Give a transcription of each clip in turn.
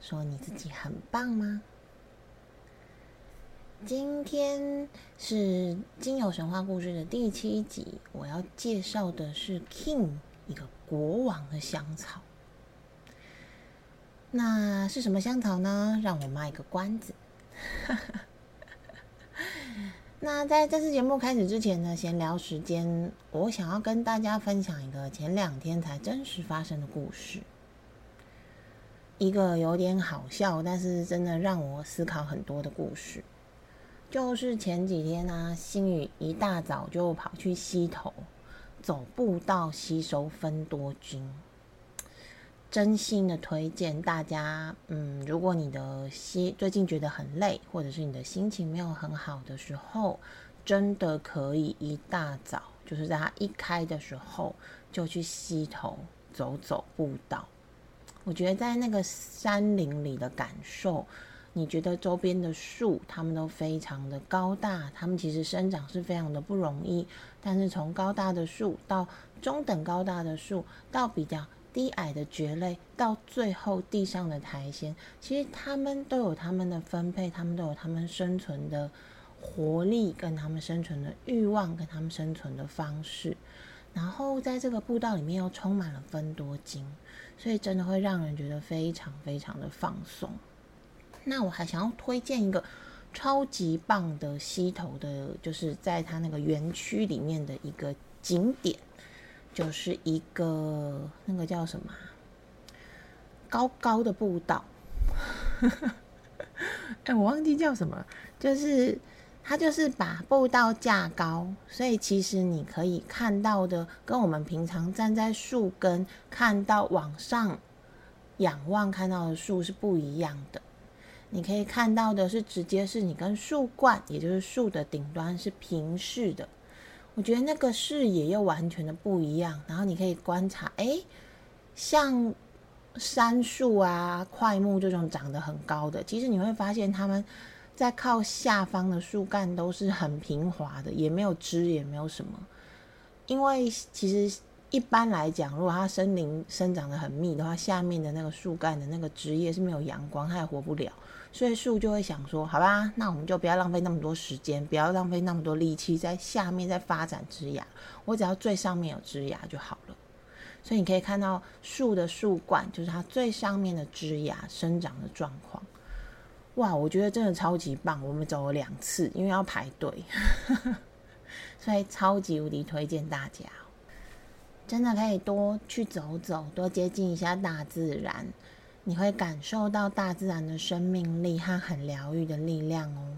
说你自己很棒吗？今天是精油神话故事的第七集，我要介绍的是 King 一个国王的香草。那是什么香草呢？让我卖个关子。那在这次节目开始之前呢，闲聊时间，我想要跟大家分享一个前两天才真实发生的故事，一个有点好笑，但是真的让我思考很多的故事。就是前几天呢，星宇一大早就跑去溪头走步道吸收分多菌。真心的推荐大家，嗯，如果你的心最近觉得很累，或者是你的心情没有很好的时候，真的可以一大早，就是在它一开的时候，就去溪头走走步道。我觉得在那个山林里的感受，你觉得周边的树它们都非常的高大，它们其实生长是非常的不容易，但是从高大的树到中等高大的树到比较。低矮的蕨类到最后地上的苔藓，其实它们都有它们的分配，它们都有它们生存的活力，跟它们生存的欲望，跟它们生存的方式。然后在这个步道里面又充满了分多金，所以真的会让人觉得非常非常的放松。那我还想要推荐一个超级棒的溪头的，就是在它那个园区里面的一个景点。就是一个那个叫什么高高的步道，哎，我忘记叫什么，就是它就是把步道架高，所以其实你可以看到的跟我们平常站在树根看到往上仰望看到的树是不一样的。你可以看到的是直接是你跟树冠，也就是树的顶端是平视的。我觉得那个视野又完全的不一样，然后你可以观察，哎，像杉树啊、块木这种长得很高的，其实你会发现它们在靠下方的树干都是很平滑的，也没有枝，也没有什么。因为其实一般来讲，如果它森林生长的很密的话，下面的那个树干的那个枝叶是没有阳光，它也活不了。所以树就会想说：“好吧，那我们就不要浪费那么多时间，不要浪费那么多力气在下面在发展枝芽，我只要最上面有枝芽就好了。”所以你可以看到树的树冠，就是它最上面的枝芽生长的状况。哇，我觉得真的超级棒！我们走了两次，因为要排队，所以超级无敌推荐大家，真的可以多去走走，多接近一下大自然。你会感受到大自然的生命力和很疗愈的力量哦。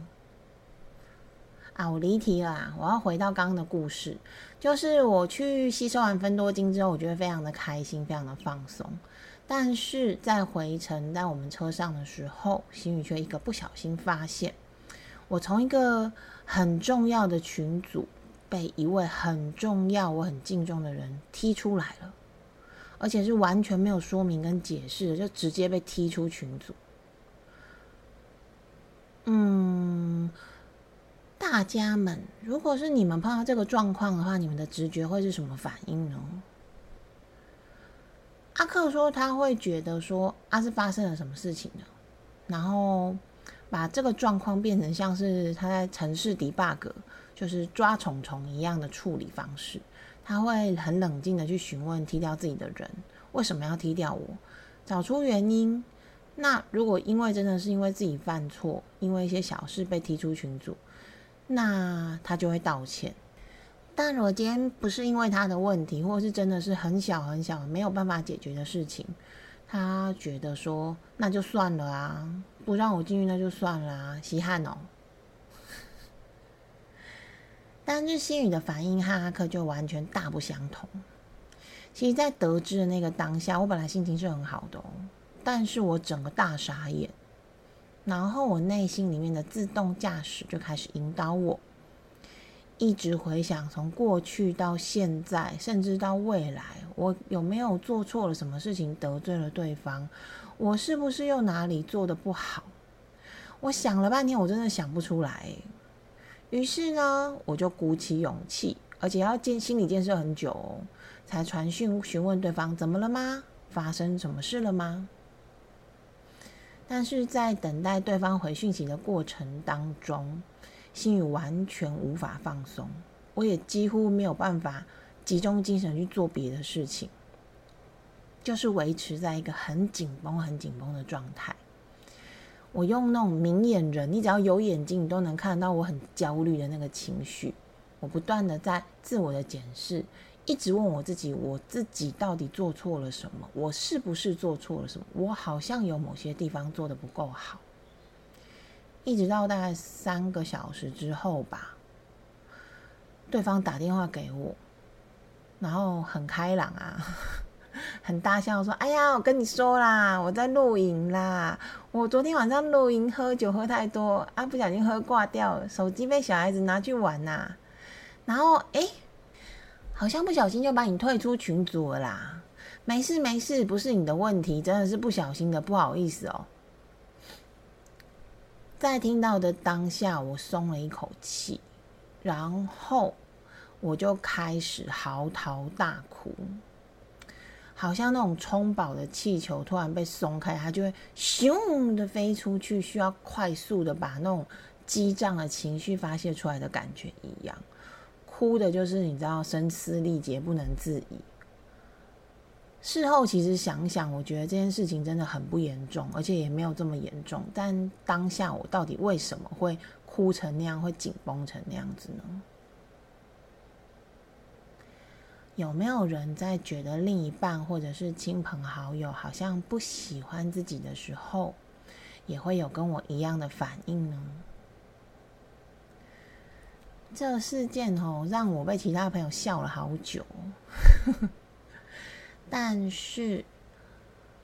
啊，我离题了，我要回到刚刚的故事，就是我去吸收完分多精之后，我觉得非常的开心，非常的放松。但是在回程在我们车上的时候，心宇却一个不小心发现，我从一个很重要的群组被一位很重要、我很敬重的人踢出来了。而且是完全没有说明跟解释，就直接被踢出群组。嗯，大家们，如果是你们碰到这个状况的话，你们的直觉会是什么反应呢？阿克说他会觉得说，啊是发生了什么事情呢？然后把这个状况变成像是他在城市 debug，就是抓虫虫一样的处理方式。他会很冷静的去询问踢掉自己的人为什么要踢掉我，找出原因。那如果因为真的是因为自己犯错，因为一些小事被踢出群组，那他就会道歉。但如果今天不是因为他的问题，或者是真的是很小很小没有办法解决的事情，他觉得说那就算了啊，不让我进去那就算了啊，稀罕哦。但是心宇的反应和阿克就完全大不相同。其实，在得知的那个当下，我本来心情是很好的哦，但是我整个大傻眼，然后我内心里面的自动驾驶就开始引导我，一直回想从过去到现在，甚至到未来，我有没有做错了什么事情得罪了对方？我是不是又哪里做的不好？我想了半天，我真的想不出来。于是呢，我就鼓起勇气，而且要建心理建设很久，才传讯询问对方怎么了吗？发生什么事了吗？但是在等待对方回讯息的过程当中，心宇完全无法放松，我也几乎没有办法集中精神去做别的事情，就是维持在一个很紧绷、很紧绷的状态。我用那种明眼人，你只要有眼睛，你都能看到我很焦虑的那个情绪。我不断的在自我的检视。一直问我自己，我自己到底做错了什么？我是不是做错了什么？我好像有某些地方做的不够好。一直到大概三个小时之后吧，对方打电话给我，然后很开朗啊，很大笑说：“哎呀，我跟你说啦，我在露营啦，我昨天晚上露营喝酒喝太多啊，不小心喝挂掉了，手机被小孩子拿去玩呐。”然后哎。好像不小心就把你退出群组了啦，没事没事，不是你的问题，真的是不小心的，不好意思哦。在听到的当下，我松了一口气，然后我就开始嚎啕大哭，好像那种充饱的气球突然被松开，它就会咻的飞出去，需要快速的把那种激胀的情绪发泄出来的感觉一样。哭的就是你知道声嘶力竭不能自已。事后其实想想，我觉得这件事情真的很不严重，而且也没有这么严重。但当下我到底为什么会哭成那样，会紧绷成那样子呢？有没有人在觉得另一半或者是亲朋好友好像不喜欢自己的时候，也会有跟我一样的反应呢？这事件哦，让我被其他朋友笑了好久，但是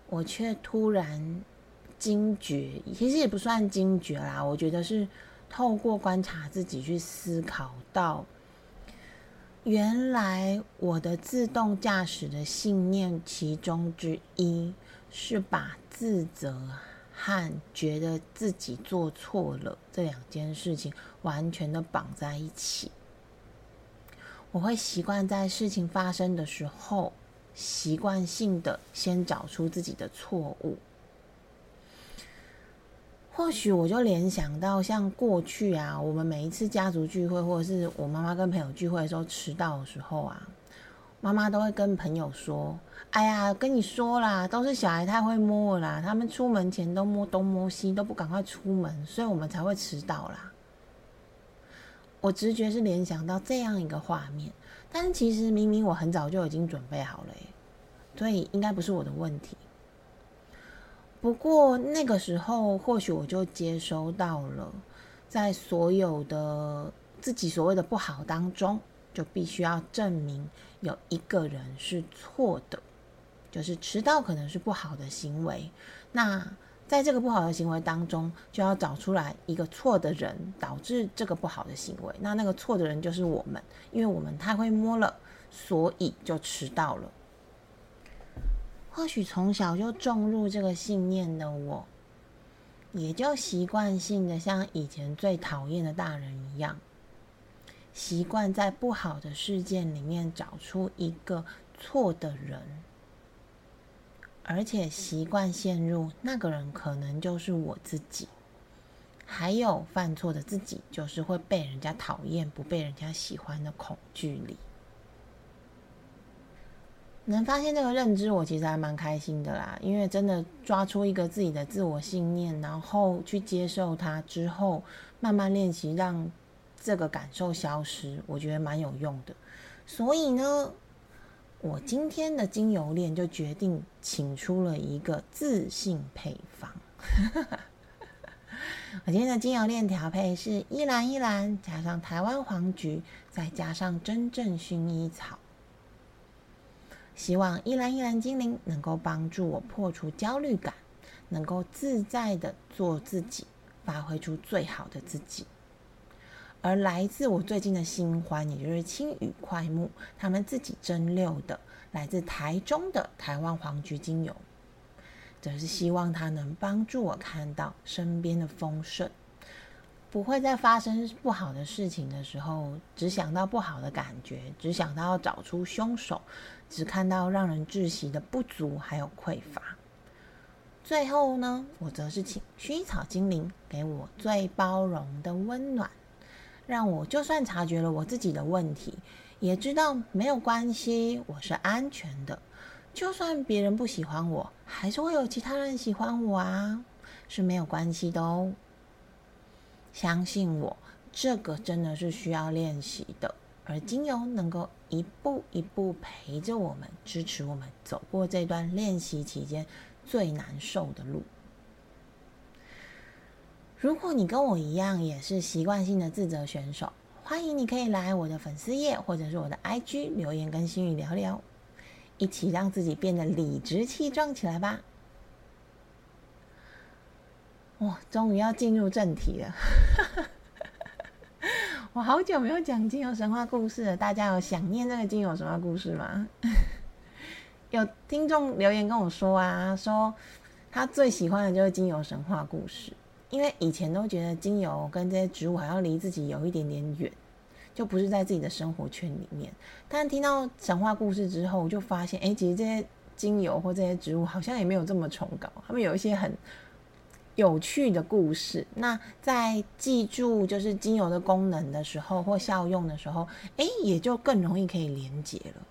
我却突然惊觉，其实也不算惊觉啦，我觉得是透过观察自己去思考到，原来我的自动驾驶的信念其中之一是把自责。和觉得自己做错了这两件事情完全的绑在一起，我会习惯在事情发生的时候，习惯性的先找出自己的错误。或许我就联想到，像过去啊，我们每一次家族聚会，或者是我妈妈跟朋友聚会的时候迟到的时候啊。妈妈都会跟朋友说：“哎呀，跟你说啦，都是小孩太会摸啦，他们出门前都摸东摸西，都不赶快出门，所以我们才会迟到啦。”我直觉是联想到这样一个画面，但其实明明我很早就已经准备好了，所以应该不是我的问题。不过那个时候，或许我就接收到了，在所有的自己所谓的不好当中。就必须要证明有一个人是错的，就是迟到可能是不好的行为。那在这个不好的行为当中，就要找出来一个错的人，导致这个不好的行为。那那个错的人就是我们，因为我们太会摸了，所以就迟到了。或许从小就种入这个信念的我，也就习惯性的像以前最讨厌的大人一样。习惯在不好的事件里面找出一个错的人，而且习惯陷入那个人可能就是我自己，还有犯错的自己，就是会被人家讨厌、不被人家喜欢的恐惧里。能发现这个认知，我其实还蛮开心的啦，因为真的抓出一个自己的自我信念，然后去接受它之后，慢慢练习让。这个感受消失，我觉得蛮有用的。所以呢，我今天的精油链就决定请出了一个自信配方。我今天的精油链调配是依兰依兰加上台湾黄菊，再加上真正薰衣草。希望依兰依兰精灵能够帮助我破除焦虑感，能够自在的做自己，发挥出最好的自己。而来自我最近的新欢，也就是青羽快木，他们自己蒸馏的来自台中的台湾黄菊精油，则是希望它能帮助我看到身边的丰盛，不会在发生不好的事情的时候，只想到不好的感觉，只想到要找出凶手，只看到让人窒息的不足还有匮乏。最后呢，我则是请薰衣草精灵给我最包容的温暖。让我就算察觉了我自己的问题，也知道没有关系，我是安全的。就算别人不喜欢我，还是会有其他人喜欢我啊，是没有关系的哦。相信我，这个真的是需要练习的。而精油能够一步一步陪着我们，支持我们走过这段练习期间最难受的路。如果你跟我一样也是习惯性的自责选手，欢迎你可以来我的粉丝页或者是我的 IG 留言跟心语聊聊，一起让自己变得理直气壮起来吧！哇，终于要进入正题了，我好久没有讲精油神话故事了，大家有想念这个精油神话故事吗？有听众留言跟我说啊，说他最喜欢的就是精油神话故事。因为以前都觉得精油跟这些植物好像离自己有一点点远，就不是在自己的生活圈里面。但听到神话故事之后，就发现，哎，其实这些精油或这些植物好像也没有这么崇高，他们有一些很有趣的故事。那在记住就是精油的功能的时候或效用的时候，哎，也就更容易可以连接了。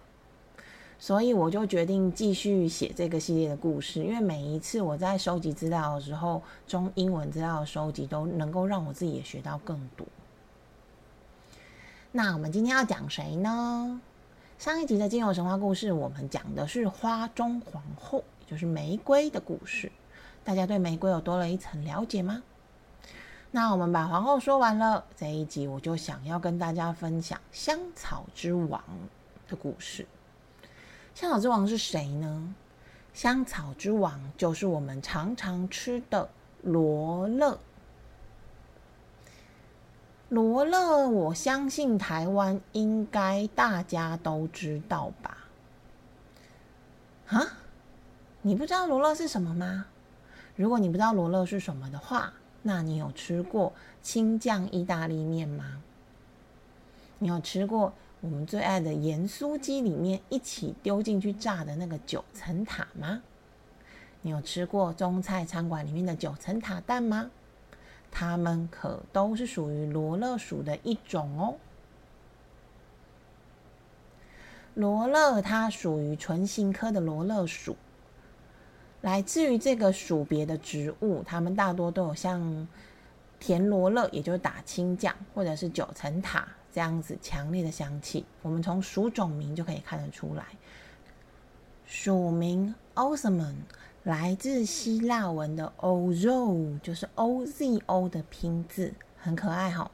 所以我就决定继续写这个系列的故事，因为每一次我在收集资料的时候，中英文资料的收集都能够让我自己也学到更多。那我们今天要讲谁呢？上一集的精油神话故事，我们讲的是花中皇后，也就是玫瑰的故事。大家对玫瑰有多了一层了解吗？那我们把皇后说完了，这一集我就想要跟大家分享香草之王的故事。香草之王是谁呢？香草之王就是我们常常吃的罗勒。罗勒，我相信台湾应该大家都知道吧？啊，你不知道罗勒是什么吗？如果你不知道罗勒是什么的话，那你有吃过青酱意大利面吗？你有吃过？我们最爱的盐酥鸡里面一起丢进去炸的那个九层塔吗？你有吃过中菜餐馆里面的九层塔蛋吗？它们可都是属于罗勒属的一种哦。罗勒它属于唇形科的罗勒属，来自于这个属别的植物，它们大多都有像甜罗勒，也就是打青酱，或者是九层塔。这样子强烈的香气，我们从属种名就可以看得出来。属名 Osman 来自希腊文的 Ozo，就是 O Z O 的拼字，很可爱哈。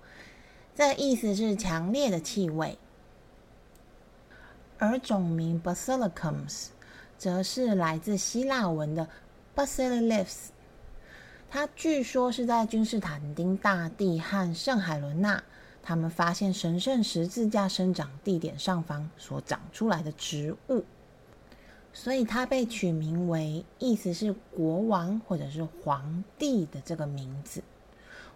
这意思是强烈的气味。而种名 Basilicums 则是来自希腊文的 Basilis，它据说是在君士坦丁大帝和圣海伦娜。他们发现神圣十字架生长地点上方所长出来的植物，所以它被取名为意思是国王或者是皇帝的这个名字。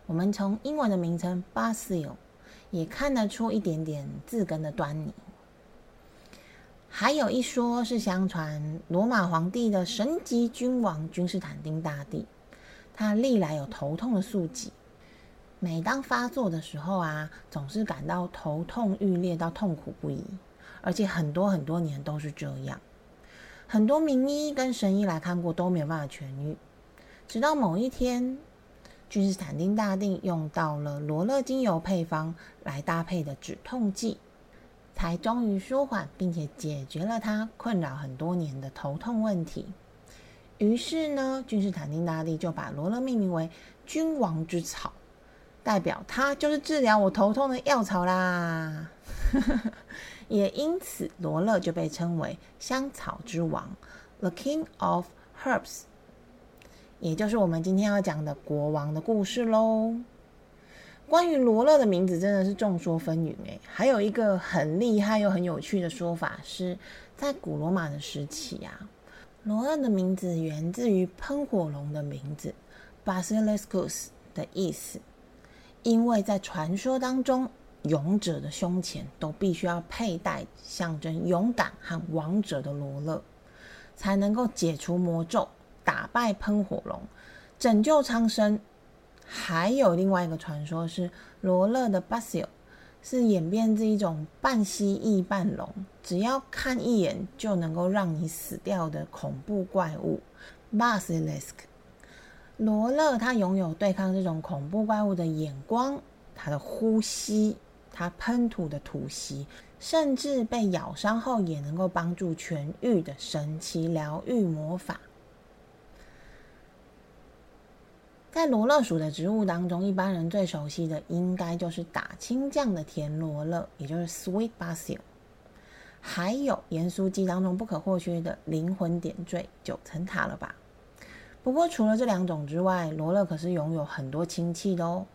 我们从英文的名称 Basil 也看得出一点点字根的端倪。还有一说是相传罗马皇帝的神级君王君士坦丁大帝，他历来有头痛的宿疾。每当发作的时候啊，总是感到头痛欲裂到痛苦不已，而且很多很多年都是这样。很多名医跟神医来看过都没有办法痊愈，直到某一天，君士坦丁大帝用到了罗勒精油配方来搭配的止痛剂，才终于舒缓并且解决了他困扰很多年的头痛问题。于是呢，君士坦丁大帝就把罗勒命名为君王之草。代表它就是治疗我头痛的药草啦，也因此罗勒就被称为香草之王，The King of Herbs。也就是我们今天要讲的国王的故事喽。关于罗勒的名字真的是众说纷纭诶，还有一个很厉害又很有趣的说法是，在古罗马的时期啊，罗勒的名字源自于喷火龙的名字 Basiliscus 的意思，因为在传说当中，勇者的胸前都必须要佩戴象征勇敢和王者的罗勒，才能够解除魔咒、打败喷火龙、拯救苍生。还有另外一个传说，是罗勒的 Basil 是演变这一种半蜥蜴半龙，只要看一眼就能够让你死掉的恐怖怪物 Basilisk。罗勒它拥有对抗这种恐怖怪物的眼光，它的呼吸，它喷吐的吐息，甚至被咬伤后也能够帮助痊愈的神奇疗愈魔法。在罗勒属的植物当中，一般人最熟悉的应该就是打青酱的甜罗勒，也就是 sweet basil，还有盐酥鸡当中不可或缺的灵魂点缀九层塔了吧？不过除了这两种之外，罗勒可是拥有很多亲戚的哦，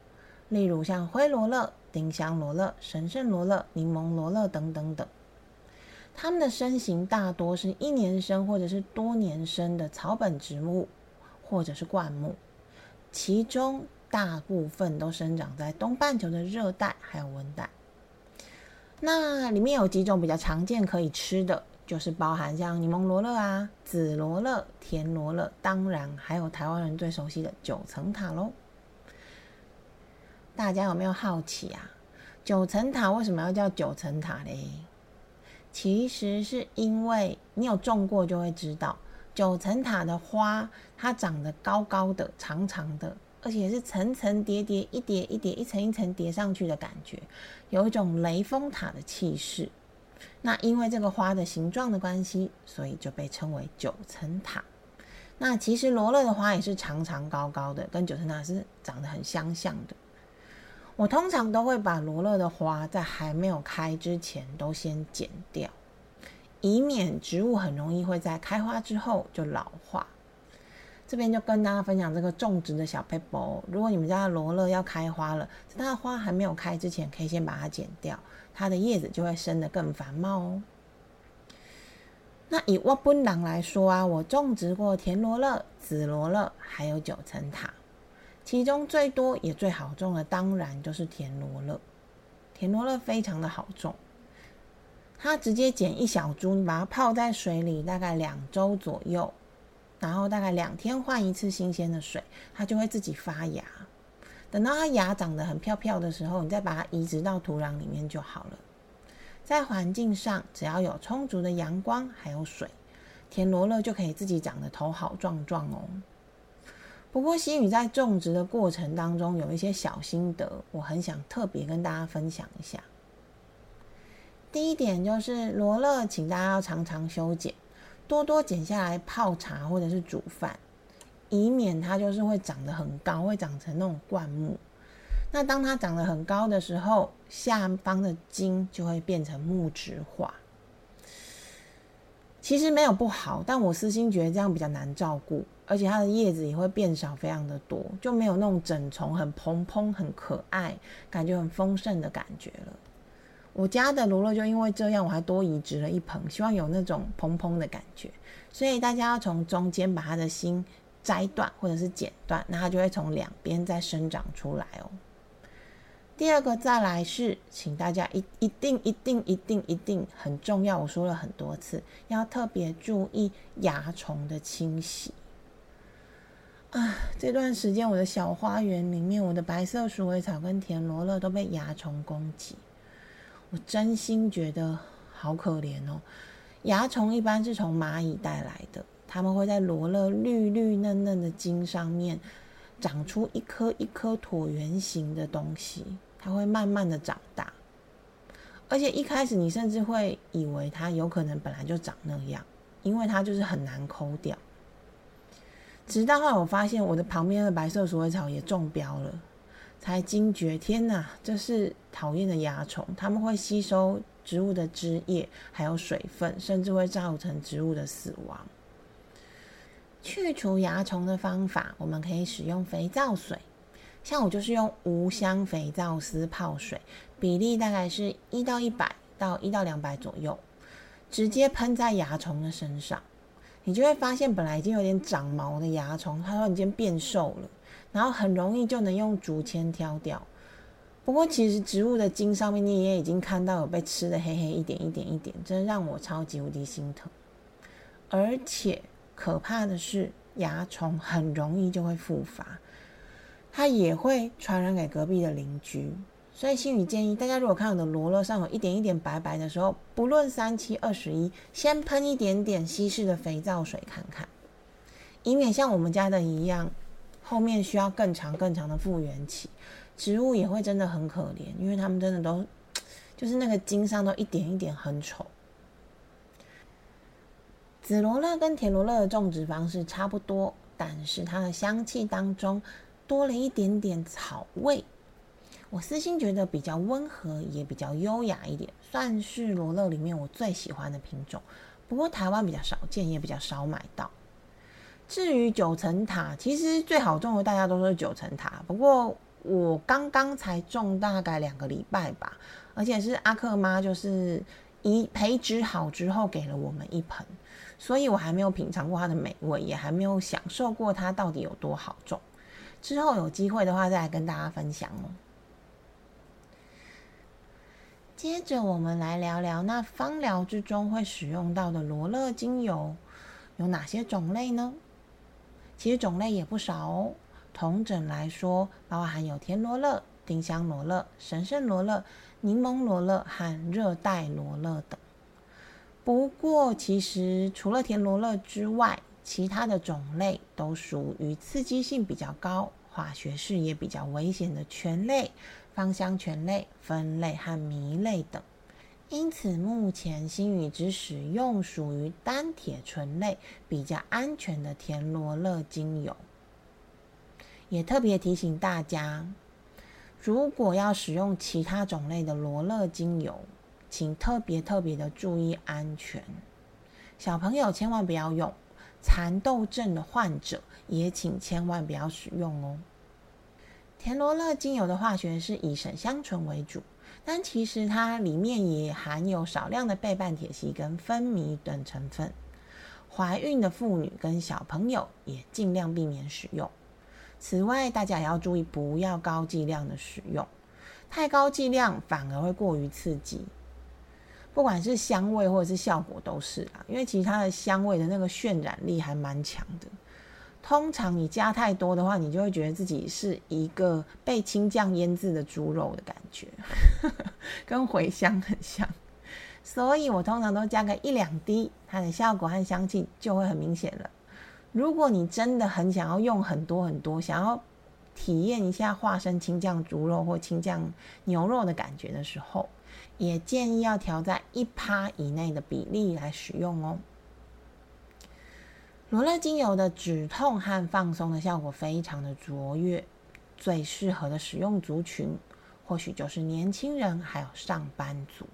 例如像灰罗勒、丁香罗勒、神圣罗勒、柠檬罗勒等等等。它们的身形大多是一年生或者是多年生的草本植物，或者是灌木。其中大部分都生长在东半球的热带还有温带。那里面有几种比较常见可以吃的，就是包含像柠檬罗勒啊、紫罗勒、甜罗勒，当然还有台湾人最熟悉的九层塔喽。大家有没有好奇啊？九层塔为什么要叫九层塔嘞？其实是因为你有种过就会知道。九层塔的花，它长得高高的、长长的，而且是层层叠叠、一叠一叠、一层一层叠上去的感觉，有一种雷峰塔的气势。那因为这个花的形状的关系，所以就被称为九层塔。那其实罗勒的花也是长长高高的，跟九层塔是长得很相像的。我通常都会把罗勒的花在还没有开之前都先剪掉。以免植物很容易会在开花之后就老化。这边就跟大家分享这个种植的小 paper。如果你们家的罗勒要开花了，在它的花还没有开之前，可以先把它剪掉，它的叶子就会生得更繁茂哦。那以我本人来说啊，我种植过田螺乐、紫罗勒，还有九层塔，其中最多也最好种的，当然就是田螺乐。田螺乐非常的好种。它直接剪一小株，把它泡在水里，大概两周左右，然后大概两天换一次新鲜的水，它就会自己发芽。等到它芽长得很漂漂的时候，你再把它移植到土壤里面就好了。在环境上，只要有充足的阳光还有水，田螺乐就可以自己长得头好壮壮哦。不过，西雨在种植的过程当中有一些小心得，我很想特别跟大家分享一下。第一点就是罗勒，请大家要常常修剪，多多剪下来泡茶或者是煮饭，以免它就是会长得很高，会长成那种灌木。那当它长得很高的时候，下方的茎就会变成木质化。其实没有不好，但我私心觉得这样比较难照顾，而且它的叶子也会变少非常的多，就没有那种整丛很蓬蓬、很可爱、感觉很丰盛的感觉了。我家的罗勒就因为这样，我还多移植了一盆，希望有那种蓬蓬的感觉。所以大家要从中间把它的心摘断或者是剪断，那它就会从两边再生长出来哦。第二个再来是，请大家一一定一定一定一定很重要，我说了很多次，要特别注意蚜虫的清洗。啊，这段时间我的小花园里面，我的白色鼠尾草跟田螺乐都被蚜虫攻击。我真心觉得好可怜哦。蚜虫一般是从蚂蚁带来的，它们会在罗勒绿绿嫩嫩的茎上面长出一颗一颗椭圆形的东西，它会慢慢的长大。而且一开始你甚至会以为它有可能本来就长那样，因为它就是很难抠掉。直到后来我发现我的旁边的白色鼠尾草也中标了。才惊觉，天哪，这是讨厌的蚜虫！它们会吸收植物的汁液，还有水分，甚至会造成植物的死亡。去除蚜虫的方法，我们可以使用肥皂水。像我就是用无香肥皂丝泡水，比例大概是一到一百到一到两百左右，直接喷在蚜虫的身上，你就会发现本来已经有点长毛的蚜虫，它突然间变瘦了，然后很容易就能用竹签挑掉。不过其实植物的茎上面你也已经看到有被吃的黑黑一点一点一点，真的让我超级无敌心疼。而且可怕的是，蚜虫很容易就会复发。它也会传染给隔壁的邻居，所以心宇建议大家，如果看到的罗勒上有一点一点白白的时候，不论三七二十一，先喷一点点稀释的肥皂水看看，以免像我们家的一样，后面需要更长更长的复原期，植物也会真的很可怜，因为它们真的都 就是那个茎上都一点一点很丑。紫罗勒跟田罗勒的种植方式差不多，但是它的香气当中。多了一点点草味，我私心觉得比较温和，也比较优雅一点，算是罗勒里面我最喜欢的品种。不过台湾比较少见，也比较少买到。至于九层塔，其实最好种的大家都说九层塔，不过我刚刚才种大概两个礼拜吧，而且是阿克妈就是一培植好之后给了我们一盆，所以我还没有品尝过它的美味，也还没有享受过它到底有多好种。之后有机会的话，再来跟大家分享哦。接着我们来聊聊，那芳疗之中会使用到的罗勒精油有哪些种类呢？其实种类也不少哦。同整来说，包含有甜罗勒、丁香罗勒、神圣罗勒、柠檬罗勒和热带罗勒等。不过，其实除了甜罗勒之外，其他的种类都属于刺激性比较高、化学式也比较危险的醛类、芳香醛类、酚类和醚类等。因此，目前新宇只使用属于单铁醇类比较安全的甜罗勒精油。也特别提醒大家，如果要使用其他种类的罗勒精油，请特别特别的注意安全。小朋友千万不要用。蚕豆症的患者也请千万不要使用哦。甜罗勒精油的化学是以沈香醇为主，但其实它里面也含有少量的倍半铁烯跟酚醚等成分。怀孕的妇女跟小朋友也尽量避免使用。此外，大家也要注意不要高剂量的使用，太高剂量反而会过于刺激。不管是香味或者是效果都是啊，因为其他的香味的那个渲染力还蛮强的。通常你加太多的话，你就会觉得自己是一个被青酱腌制的猪肉的感觉，跟茴香很像。所以我通常都加个一两滴，它的效果和香气就会很明显了。如果你真的很想要用很多很多，想要体验一下化身青酱猪肉或青酱牛肉的感觉的时候。也建议要调在一趴以内的比例来使用哦。罗勒精油的止痛和放松的效果非常的卓越，最适合的使用族群或许就是年轻人还有上班族。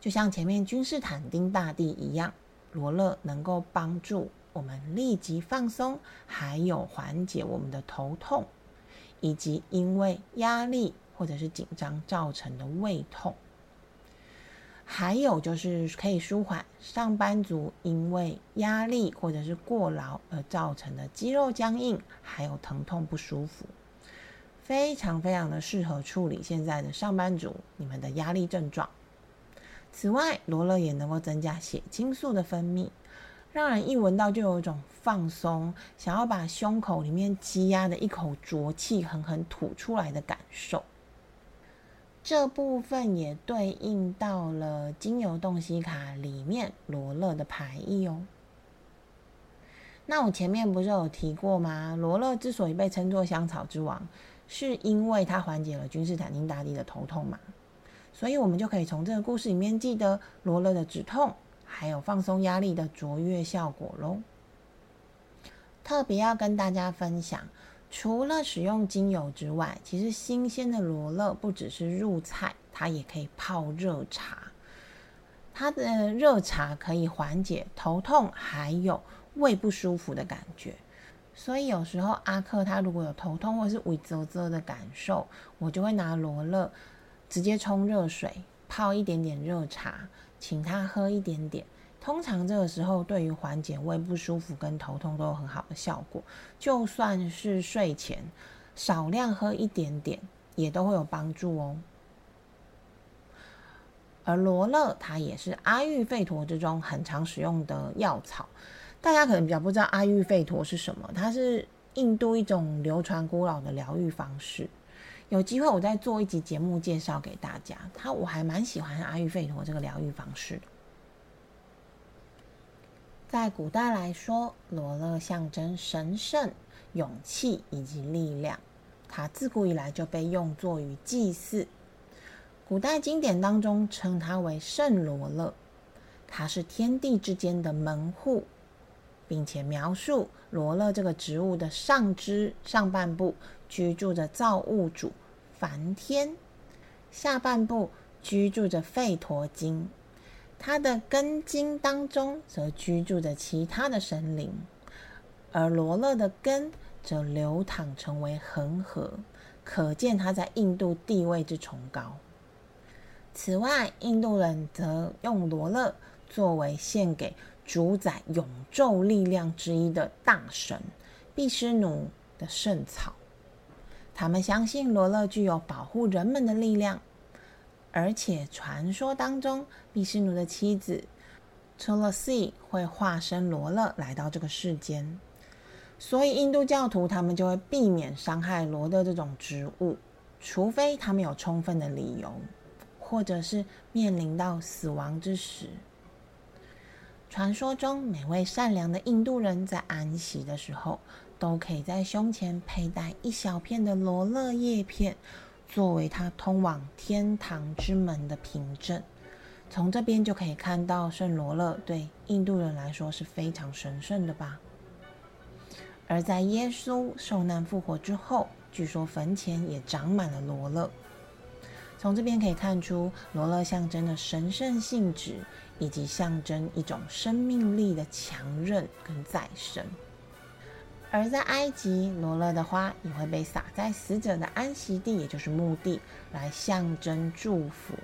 就像前面君士坦丁大帝一样，罗勒能够帮助我们立即放松，还有缓解我们的头痛，以及因为压力或者是紧张造成的胃痛。还有就是可以舒缓上班族因为压力或者是过劳而造成的肌肉僵硬，还有疼痛不舒服，非常非常的适合处理现在的上班族你们的压力症状。此外，罗勒也能够增加血清素的分泌，让人一闻到就有一种放松，想要把胸口里面积压的一口浊气狠狠吐出来的感受。这部分也对应到了精油洞悉卡里面罗勒的排异哦。那我前面不是有提过吗？罗勒之所以被称作香草之王，是因为它缓解了君士坦丁大帝的头痛嘛。所以我们就可以从这个故事里面记得罗勒的止痛，还有放松压力的卓越效果喽。特别要跟大家分享。除了使用精油之外，其实新鲜的罗勒不只是入菜，它也可以泡热茶。它的热茶可以缓解头痛，还有胃不舒服的感觉。所以有时候阿克他如果有头痛或是胃啧啧的感受，我就会拿罗勒直接冲热水，泡一点点热茶，请他喝一点点。通常这个时候对于缓解胃不舒服跟头痛都有很好的效果。就算是睡前少量喝一点点，也都会有帮助哦。而罗勒它也是阿育吠陀之中很常使用的药草。大家可能比较不知道阿育吠陀是什么，它是印度一种流传古老的疗愈方式。有机会我再做一集节目介绍给大家。它我还蛮喜欢阿育吠陀这个疗愈方式。在古代来说，罗勒象征神圣、勇气以及力量。它自古以来就被用作于祭祀。古代经典当中称它为圣罗勒，它是天地之间的门户。并且描述罗勒这个植物的上肢上半部居住着造物主梵天，下半部居住着吠陀经，它的根茎当中则居住着其他的神灵，而罗勒的根则流淌成为恒河，可见它在印度地位之崇高。此外，印度人则用罗勒作为献给。主宰永昼力量之一的大神毕施奴的圣草，他们相信罗勒具有保护人们的力量，而且传说当中毕施奴的妻子 Tulasi 会化身罗勒来到这个世间，所以印度教徒他们就会避免伤害罗勒这种植物，除非他们有充分的理由，或者是面临到死亡之时。传说中，每位善良的印度人在安息的时候，都可以在胸前佩戴一小片的罗勒叶片，作为他通往天堂之门的凭证。从这边就可以看到，圣罗勒对印度人来说是非常神圣的吧。而在耶稣受难复活之后，据说坟前也长满了罗勒。从这边可以看出，罗勒象征的神圣性质。以及象征一种生命力的强韧跟再生，而在埃及，罗勒的花也会被撒在死者的安息地，也就是墓地，来象征祝福。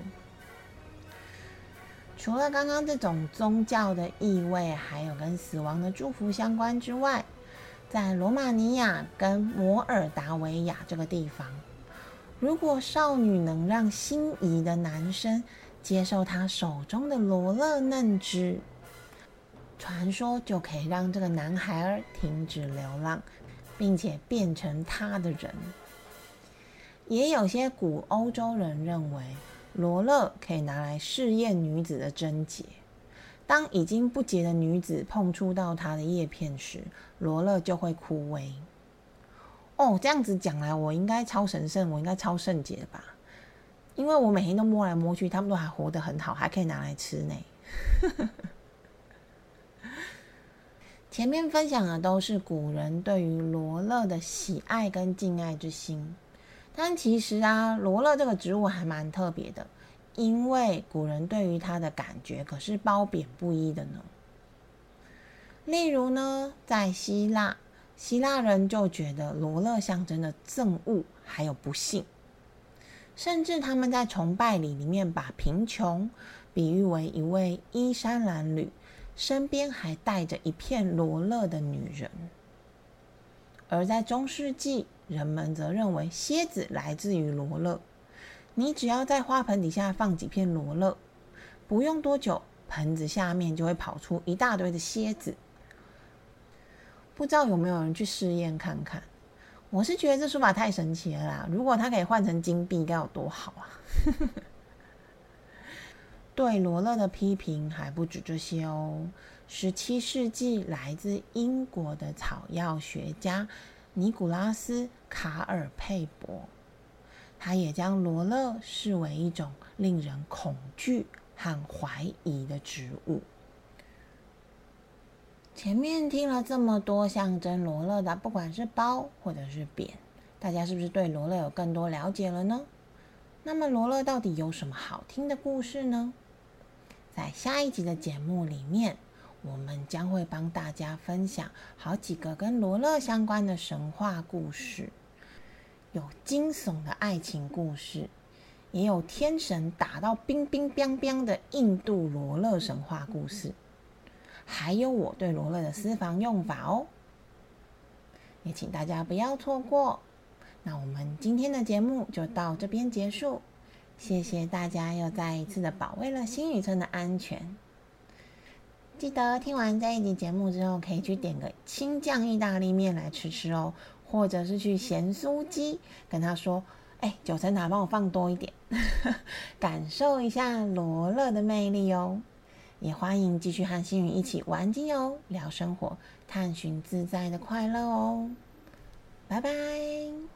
除了刚刚这种宗教的意味，还有跟死亡的祝福相关之外，在罗马尼亚跟摩尔达维亚这个地方，如果少女能让心仪的男生。接受他手中的罗勒嫩枝，传说就可以让这个男孩儿停止流浪，并且变成他的人。也有些古欧洲人认为，罗勒可以拿来试验女子的贞洁。当已经不洁的女子碰触到它的叶片时，罗勒就会枯萎。哦，这样子讲来，我应该超神圣，我应该超圣洁吧？因为我每天都摸来摸去，他们都还活得很好，还可以拿来吃呢。前面分享的都是古人对于罗勒的喜爱跟敬爱之心，但其实啊，罗勒这个植物还蛮特别的，因为古人对于它的感觉可是褒贬不一的呢。例如呢，在希腊，希腊人就觉得罗勒象征的憎恶还有不幸。甚至他们在崇拜里里面把贫穷比喻为一位衣衫褴褛、身边还带着一片罗勒的女人。而在中世纪，人们则认为蝎子来自于罗勒。你只要在花盆底下放几片罗勒，不用多久，盆子下面就会跑出一大堆的蝎子。不知道有没有人去试验看看？我是觉得这说法太神奇了啦！如果它可以换成金币，该有多好啊！对罗勒的批评还不止这些哦。十七世纪，来自英国的草药学家尼古拉斯·卡尔佩伯，他也将罗勒视为一种令人恐惧和怀疑的植物。前面听了这么多象征罗勒的，不管是褒或者是贬，大家是不是对罗勒有更多了解了呢？那么罗勒到底有什么好听的故事呢？在下一集的节目里面，我们将会帮大家分享好几个跟罗勒相关的神话故事，有惊悚的爱情故事，也有天神打到冰冰冰冰的印度罗勒神话故事，还有我对罗勒的私房用法哦。也请大家不要错过。那我们今天的节目就到这边结束，谢谢大家又再一次的保卫了新宇村的安全。记得听完这一集节目之后，可以去点个青酱意大利面来吃吃哦，或者是去咸酥鸡跟他说：“哎，九层塔帮我放多一点，感受一下罗勒的魅力哦。”也欢迎继续和星宇一起玩精油、聊生活、探寻自在的快乐哦。拜拜。